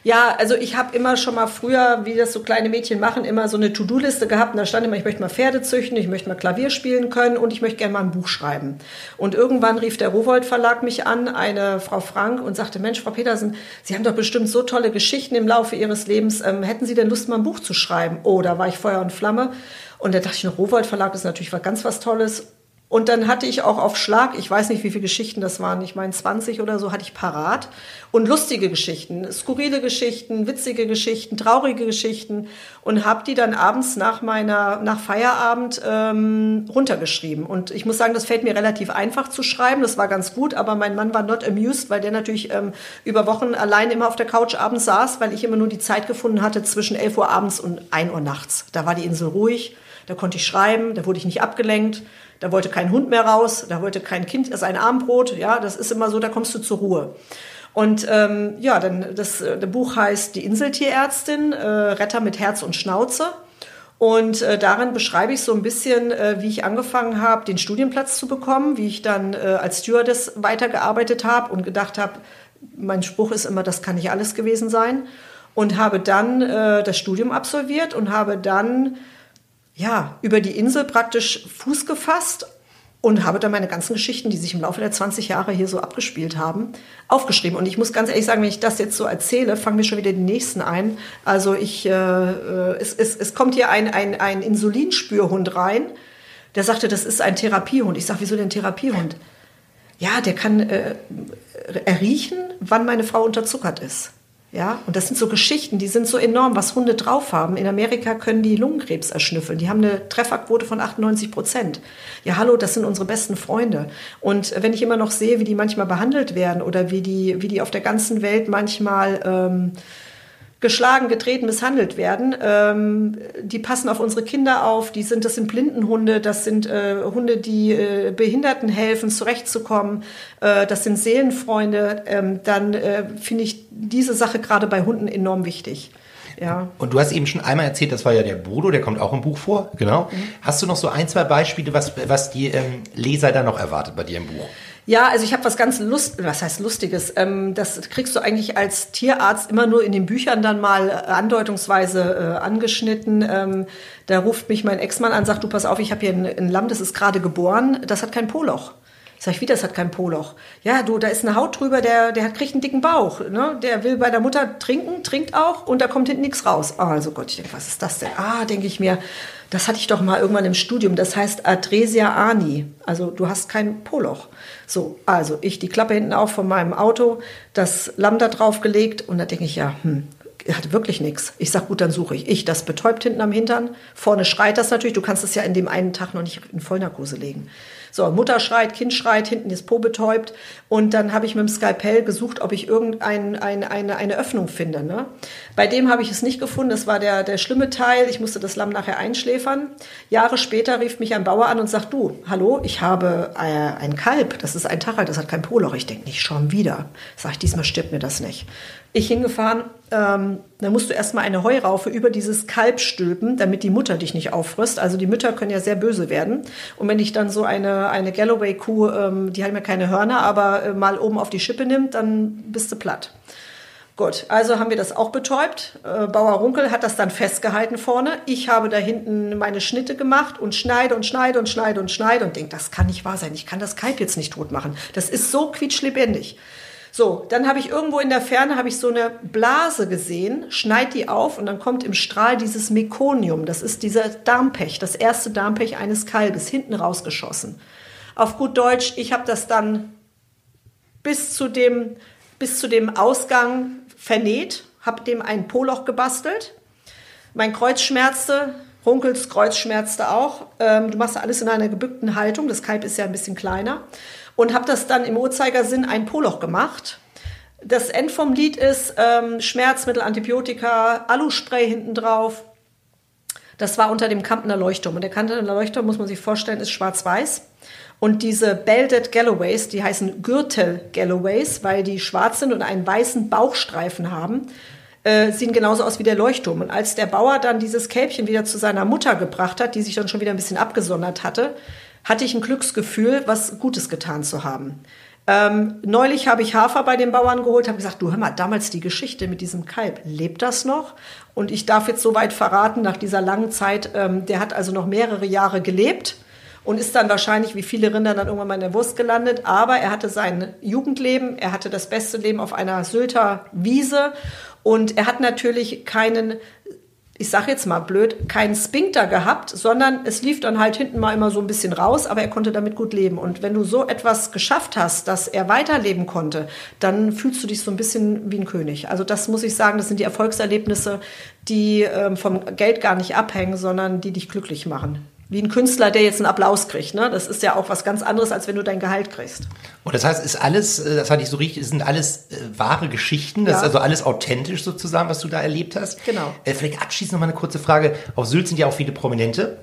Ja, also ich habe immer schon mal früher, wie das so kleine Mädchen machen, immer so eine To-Do-Liste gehabt und da stand immer, ich möchte mal Pferde züchten, ich möchte mal Klavier spielen können und ich möchte gerne mal ein Buch schreiben. Und irgendwann rief der Rowold Verlag mich an, eine Frau Frank, und sagte, Mensch, Frau Petersen, Sie haben doch bestimmt so tolle Geschichten im Laufe Ihres Lebens. Ähm, hätten Sie denn Lust, mal ein Buch zu schreiben? Oh, da war ich Feuer und Flamme. Und da dachte ich noch, Rowold Verlag ist natürlich ganz was Tolles. Und dann hatte ich auch auf Schlag, ich weiß nicht, wie viele Geschichten das waren, ich meine 20 oder so, hatte ich parat. Und lustige Geschichten, skurrile Geschichten, witzige Geschichten, traurige Geschichten. Und habe die dann abends nach meiner, nach Feierabend ähm, runtergeschrieben. Und ich muss sagen, das fällt mir relativ einfach zu schreiben. Das war ganz gut, aber mein Mann war not amused, weil der natürlich ähm, über Wochen allein immer auf der Couch abends saß, weil ich immer nur die Zeit gefunden hatte zwischen 11 Uhr abends und 1 Uhr nachts. Da war die Insel ruhig, da konnte ich schreiben, da wurde ich nicht abgelenkt. Da wollte kein Hund mehr raus, da wollte kein Kind sein Armbrot. Ja, das ist immer so, da kommst du zur Ruhe. Und ähm, ja, dann das, äh, das Buch heißt Die Inseltierärztin, äh, Retter mit Herz und Schnauze. Und äh, darin beschreibe ich so ein bisschen, äh, wie ich angefangen habe, den Studienplatz zu bekommen, wie ich dann äh, als Stewardess weitergearbeitet habe und gedacht habe, mein Spruch ist immer, das kann nicht alles gewesen sein. Und habe dann äh, das Studium absolviert und habe dann ja, über die Insel praktisch Fuß gefasst und habe dann meine ganzen Geschichten, die sich im Laufe der 20 Jahre hier so abgespielt haben, aufgeschrieben. Und ich muss ganz ehrlich sagen, wenn ich das jetzt so erzähle, fangen mir schon wieder die nächsten ein. Also ich, äh, äh, es, es, es kommt hier ein, ein, ein Insulinspürhund rein, der sagte, das ist ein Therapiehund. Ich sage, wieso denn Therapiehund? Ja, der kann äh, erriechen, wann meine Frau unterzuckert ist. Ja, und das sind so Geschichten, die sind so enorm, was Hunde drauf haben. In Amerika können die Lungenkrebs erschnüffeln. Die haben eine Trefferquote von 98 Prozent. Ja, hallo, das sind unsere besten Freunde. Und wenn ich immer noch sehe, wie die manchmal behandelt werden oder wie die, wie die auf der ganzen Welt manchmal ähm, geschlagen, getreten, misshandelt werden. Ähm, die passen auf unsere Kinder auf. Die sind, das sind Blindenhunde, das sind äh, Hunde, die äh, Behinderten helfen, zurechtzukommen. Äh, das sind Seelenfreunde. Ähm, dann äh, finde ich diese Sache gerade bei Hunden enorm wichtig. Ja. Und du hast eben schon einmal erzählt, das war ja der Bodo, der kommt auch im Buch vor, genau. Mhm. Hast du noch so ein, zwei Beispiele, was, was die ähm, Leser da noch erwartet bei dir im Buch? Ja, also ich habe was ganz Lust, was heißt Lustiges. Ähm, das kriegst du eigentlich als Tierarzt immer nur in den Büchern dann mal äh, andeutungsweise äh, angeschnitten. Ähm, da ruft mich mein Ex-Mann an, sagt, du pass auf, ich habe hier ein, ein Lamm, das ist gerade geboren, das hat kein Poloch. Sag ich, wie, das hat kein Poloch. Ja, du, da ist eine Haut drüber, der, der kriegt einen dicken Bauch. Ne? Der will bei der Mutter trinken, trinkt auch und da kommt hinten nichts raus. Ah, also Gott, ich denke, was ist das denn? Ah, denke ich mir, das hatte ich doch mal irgendwann im Studium. Das heißt Adresia ani. Also du hast kein Poloch. So, also ich die Klappe hinten auf von meinem Auto, das Lambda draufgelegt und da denke ich, ja, hm, hat wirklich nichts. Ich sag, gut, dann suche ich. Ich, das betäubt hinten am Hintern. Vorne schreit das natürlich. Du kannst es ja in dem einen Tag noch nicht in Vollnarkose legen. So, Mutter schreit, Kind schreit, hinten ist Po betäubt. Und dann habe ich mit dem Skalpell gesucht, ob ich irgendein ein, eine, eine Öffnung finde. Ne? Bei dem habe ich es nicht gefunden. Das war der, der schlimme Teil. Ich musste das Lamm nachher einschläfern. Jahre später rief mich ein Bauer an und sagt, du, hallo, ich habe äh, ein Kalb. Das ist ein Tachal, das hat kein Poloch. Ich denke, nicht schon wieder. Sag ich, diesmal stirbt mir das nicht. Ich hingefahren, ähm, dann musst du erstmal eine Heuraufe über dieses Kalb stülpen, damit die Mutter dich nicht auffrisst. Also die Mütter können ja sehr böse werden. Und wenn ich dann so eine, eine Galloway-Kuh, ähm, die hat ja keine Hörner, aber äh, mal oben auf die Schippe nimmt, dann bist du platt. Gut, also haben wir das auch betäubt. Äh, Bauer Runkel hat das dann festgehalten vorne. Ich habe da hinten meine Schnitte gemacht und schneide und schneide und schneide und schneide und denke, das kann nicht wahr sein. Ich kann das Kalb jetzt nicht tot machen. Das ist so quietschlebendig. So, dann habe ich irgendwo in der Ferne habe ich so eine Blase gesehen, schneid die auf und dann kommt im Strahl dieses Mekonium. Das ist dieser Darmpech, das erste Darmpech eines Kalbes, hinten rausgeschossen. Auf gut Deutsch, ich habe das dann bis zu dem, bis zu dem Ausgang vernäht, habe dem ein Poloch gebastelt. Mein Kreuz schmerzte, Runkels Kreuz schmerzte auch. Ähm, du machst alles in einer gebückten Haltung. Das Kalb ist ja ein bisschen kleiner und habe das dann im Uhrzeigersinn ein Poloch gemacht. Das End vom Lied ist ähm, Schmerzmittel, Antibiotika, Aluspray hinten drauf. Das war unter dem Kampener Leuchtturm. Und der Kampener Leuchtturm, muss man sich vorstellen, ist schwarz-weiß. Und diese Belted Galloways, die heißen Gürtel Galloways, weil die schwarz sind und einen weißen Bauchstreifen haben, äh, sehen genauso aus wie der Leuchtturm. Und als der Bauer dann dieses Kälbchen wieder zu seiner Mutter gebracht hat, die sich dann schon wieder ein bisschen abgesondert hatte, hatte ich ein Glücksgefühl, was Gutes getan zu haben. Ähm, neulich habe ich Hafer bei den Bauern geholt, habe gesagt, du hör mal, damals die Geschichte mit diesem Kalb, lebt das noch? Und ich darf jetzt soweit verraten, nach dieser langen Zeit, ähm, der hat also noch mehrere Jahre gelebt und ist dann wahrscheinlich wie viele Rinder dann irgendwann mal in der Wurst gelandet. Aber er hatte sein Jugendleben, er hatte das beste Leben auf einer Sylter Wiese und er hat natürlich keinen ich sage jetzt mal blöd, keinen Spinkter gehabt, sondern es lief dann halt hinten mal immer so ein bisschen raus, aber er konnte damit gut leben. Und wenn du so etwas geschafft hast, dass er weiterleben konnte, dann fühlst du dich so ein bisschen wie ein König. Also das muss ich sagen, das sind die Erfolgserlebnisse, die ähm, vom Geld gar nicht abhängen, sondern die dich glücklich machen wie ein Künstler, der jetzt einen Applaus kriegt. Ne? Das ist ja auch was ganz anderes, als wenn du dein Gehalt kriegst. Und das heißt, ist alles, äh, das hatte ich so richtig, sind alles äh, wahre Geschichten, das ja. ist also alles authentisch sozusagen, was du da erlebt hast. Genau. Äh, vielleicht abschließend noch mal eine kurze Frage. Auf Sylt sind ja auch viele Prominente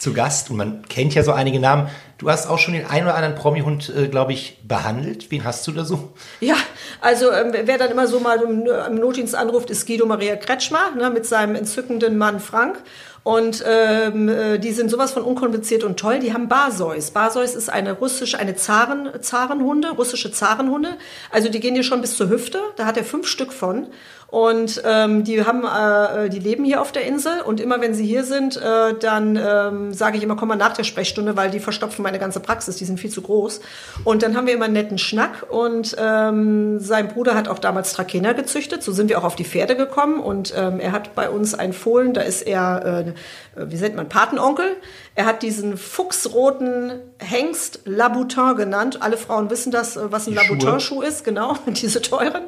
zu Gast und man kennt ja so einige Namen. Du hast auch schon den einen oder anderen Promi-Hund, äh, glaube ich, behandelt. Wen hast du da so? Ja, also ähm, wer dann immer so mal im, im Notdienst anruft, ist Guido Maria Kretschmer ne, mit seinem entzückenden Mann Frank. Und ähm, äh, die sind sowas von unkompliziert und toll. Die haben Barseus. Barseus ist eine russische, eine Zaren, Zarenhunde, russische Zarenhunde. Also die gehen dir schon bis zur Hüfte. Da hat er fünf Stück von. Und ähm, die haben, äh, die leben hier auf der Insel und immer wenn sie hier sind, äh, dann ähm, sage ich immer, komm mal nach der Sprechstunde, weil die verstopfen meine ganze Praxis, die sind viel zu groß. Und dann haben wir immer einen netten Schnack und ähm, sein Bruder hat auch damals Trakehner gezüchtet, so sind wir auch auf die Pferde gekommen und ähm, er hat bei uns ein Fohlen, da ist er, äh, wie nennt man, Patenonkel. Er hat diesen fuchsroten Hengst Laboutin genannt. Alle Frauen wissen das, äh, was ein Laboutin-Schuh ist, genau, diese teuren.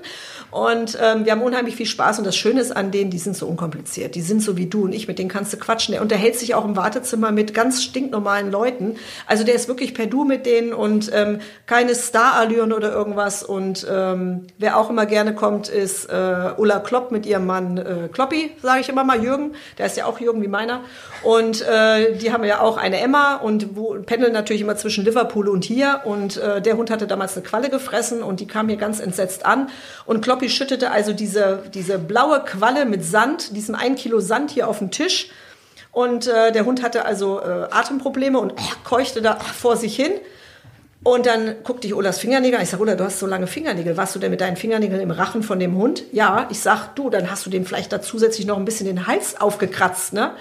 Und ähm, wir haben unheimlich viel Spaß. Und das Schöne ist an denen, die sind so unkompliziert. Die sind so wie du und ich, mit denen kannst du quatschen. Der unterhält sich auch im Wartezimmer mit ganz stinknormalen Leuten. Also der ist wirklich per Du mit denen und ähm, keine Star-Allüren oder irgendwas. Und ähm, wer auch immer gerne kommt, ist äh, Ulla Klopp mit ihrem Mann äh, Kloppi, sage ich immer mal, Jürgen. Der ist ja auch Jürgen wie meiner. Und äh, die haben ja auch eine Emma und wo, pendeln natürlich immer zwischen Liverpool und hier. Und äh, der Hund hatte damals eine Qualle gefressen und die kam hier ganz entsetzt an. Und Klopp Poppy schüttete also diese, diese blaue Qualle mit Sand, diesem ein Kilo Sand hier auf den Tisch. Und äh, der Hund hatte also äh, Atemprobleme und äh, keuchte da vor sich hin. Und dann guckte ich Olas Fingernägel Ich sage, Ola, du hast so lange Fingernägel. Warst du denn mit deinen Fingernägeln im Rachen von dem Hund? Ja. Ich sag, du, dann hast du dem vielleicht da zusätzlich noch ein bisschen den Hals aufgekratzt, ne?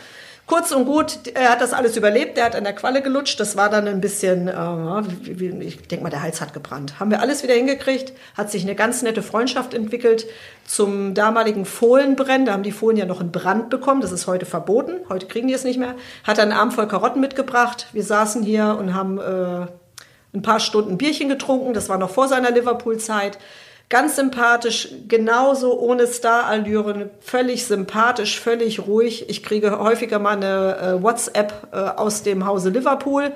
Kurz und gut, er hat das alles überlebt, er hat an der Qualle gelutscht, das war dann ein bisschen, äh, ich denke mal, der Hals hat gebrannt. Haben wir alles wieder hingekriegt, hat sich eine ganz nette Freundschaft entwickelt zum damaligen Fohlenbrennen, da haben die Fohlen ja noch einen Brand bekommen, das ist heute verboten, heute kriegen die es nicht mehr, hat einen Arm voll Karotten mitgebracht, wir saßen hier und haben äh, ein paar Stunden Bierchen getrunken, das war noch vor seiner Liverpool-Zeit, Ganz sympathisch, genauso ohne Starallüren, völlig sympathisch, völlig ruhig. Ich kriege häufiger mal eine äh, WhatsApp äh, aus dem Hause Liverpool.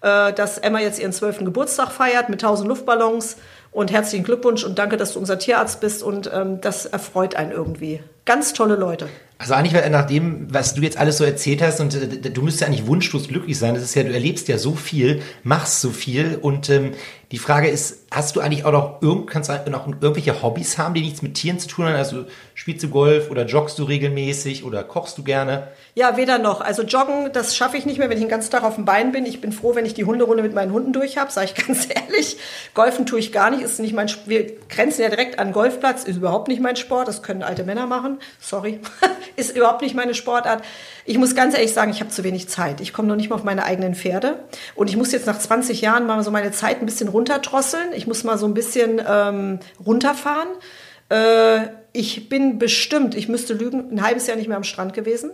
äh, dass Emma jetzt ihren zwölften Geburtstag feiert mit tausend Luftballons. Und herzlichen Glückwunsch und danke, dass du unser Tierarzt bist. Und ähm, das erfreut einen irgendwie. Ganz tolle Leute. Also eigentlich nach dem, was du jetzt alles so erzählt hast, und äh, du müsstest ja eigentlich wunschlos glücklich sein. Das ist ja, du erlebst ja so viel, machst so viel. Und ähm, die Frage ist, hast du eigentlich auch noch, irgend, kannst du noch irgendwelche Hobbys haben, die nichts mit Tieren zu tun haben? Also spielst du Golf oder joggst du regelmäßig oder kochst du gerne? Ja, weder noch. Also joggen, das schaffe ich nicht mehr, wenn ich den ganzen Tag auf dem Bein bin. Ich bin froh, wenn ich die Hunderunde mit meinen Hunden durch habe, sage ich ganz ehrlich. Golfen tue ich gar nicht, ist nicht mein Wir grenzen ja direkt an Golfplatz, ist überhaupt nicht mein Sport, das können alte Männer machen. Sorry. ist überhaupt nicht meine Sportart. Ich muss ganz ehrlich sagen, ich habe zu wenig Zeit. Ich komme noch nicht mal auf meine eigenen Pferde. Und ich muss jetzt nach 20 Jahren mal so meine Zeit ein bisschen runterdrosseln. Ich muss mal so ein bisschen ähm, runterfahren. Äh, ich bin bestimmt, ich müsste lügen, ein halbes Jahr nicht mehr am Strand gewesen.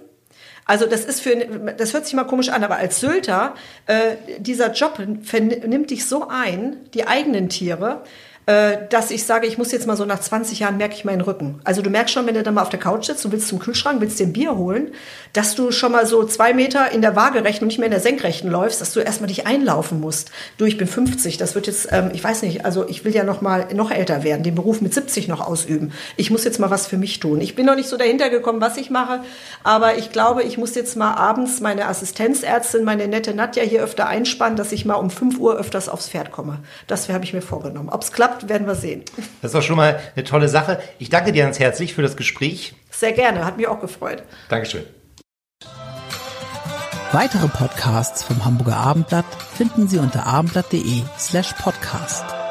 Also das ist für, das hört sich mal komisch an, aber als Sylter, äh, dieser Job nimmt dich so ein, die eigenen Tiere, dass ich sage, ich muss jetzt mal so nach 20 Jahren merke ich meinen Rücken. Also du merkst schon, wenn du dann mal auf der Couch sitzt und willst zum Kühlschrank, willst dir ein Bier holen, dass du schon mal so zwei Meter in der Waagerechten und nicht mehr in der Senkrechten läufst, dass du erstmal dich einlaufen musst. Du, ich bin 50, das wird jetzt, ähm, ich weiß nicht, also ich will ja noch mal noch älter werden, den Beruf mit 70 noch ausüben. Ich muss jetzt mal was für mich tun. Ich bin noch nicht so dahinter gekommen, was ich mache, aber ich glaube, ich muss jetzt mal abends meine Assistenzärztin, meine nette Nadja hier öfter einspannen, dass ich mal um 5 Uhr öfters aufs Pferd komme. Das habe ich mir vorgenommen. Ob es klappt, klappt, werden wir sehen. Das ist doch schon mal eine tolle Sache. Ich danke dir ganz herzlich für das Gespräch. Sehr gerne, hat mich auch gefreut. Dankeschön. Weitere Podcasts vom Hamburger Abendblatt finden Sie unter abendblatt.de slash podcast.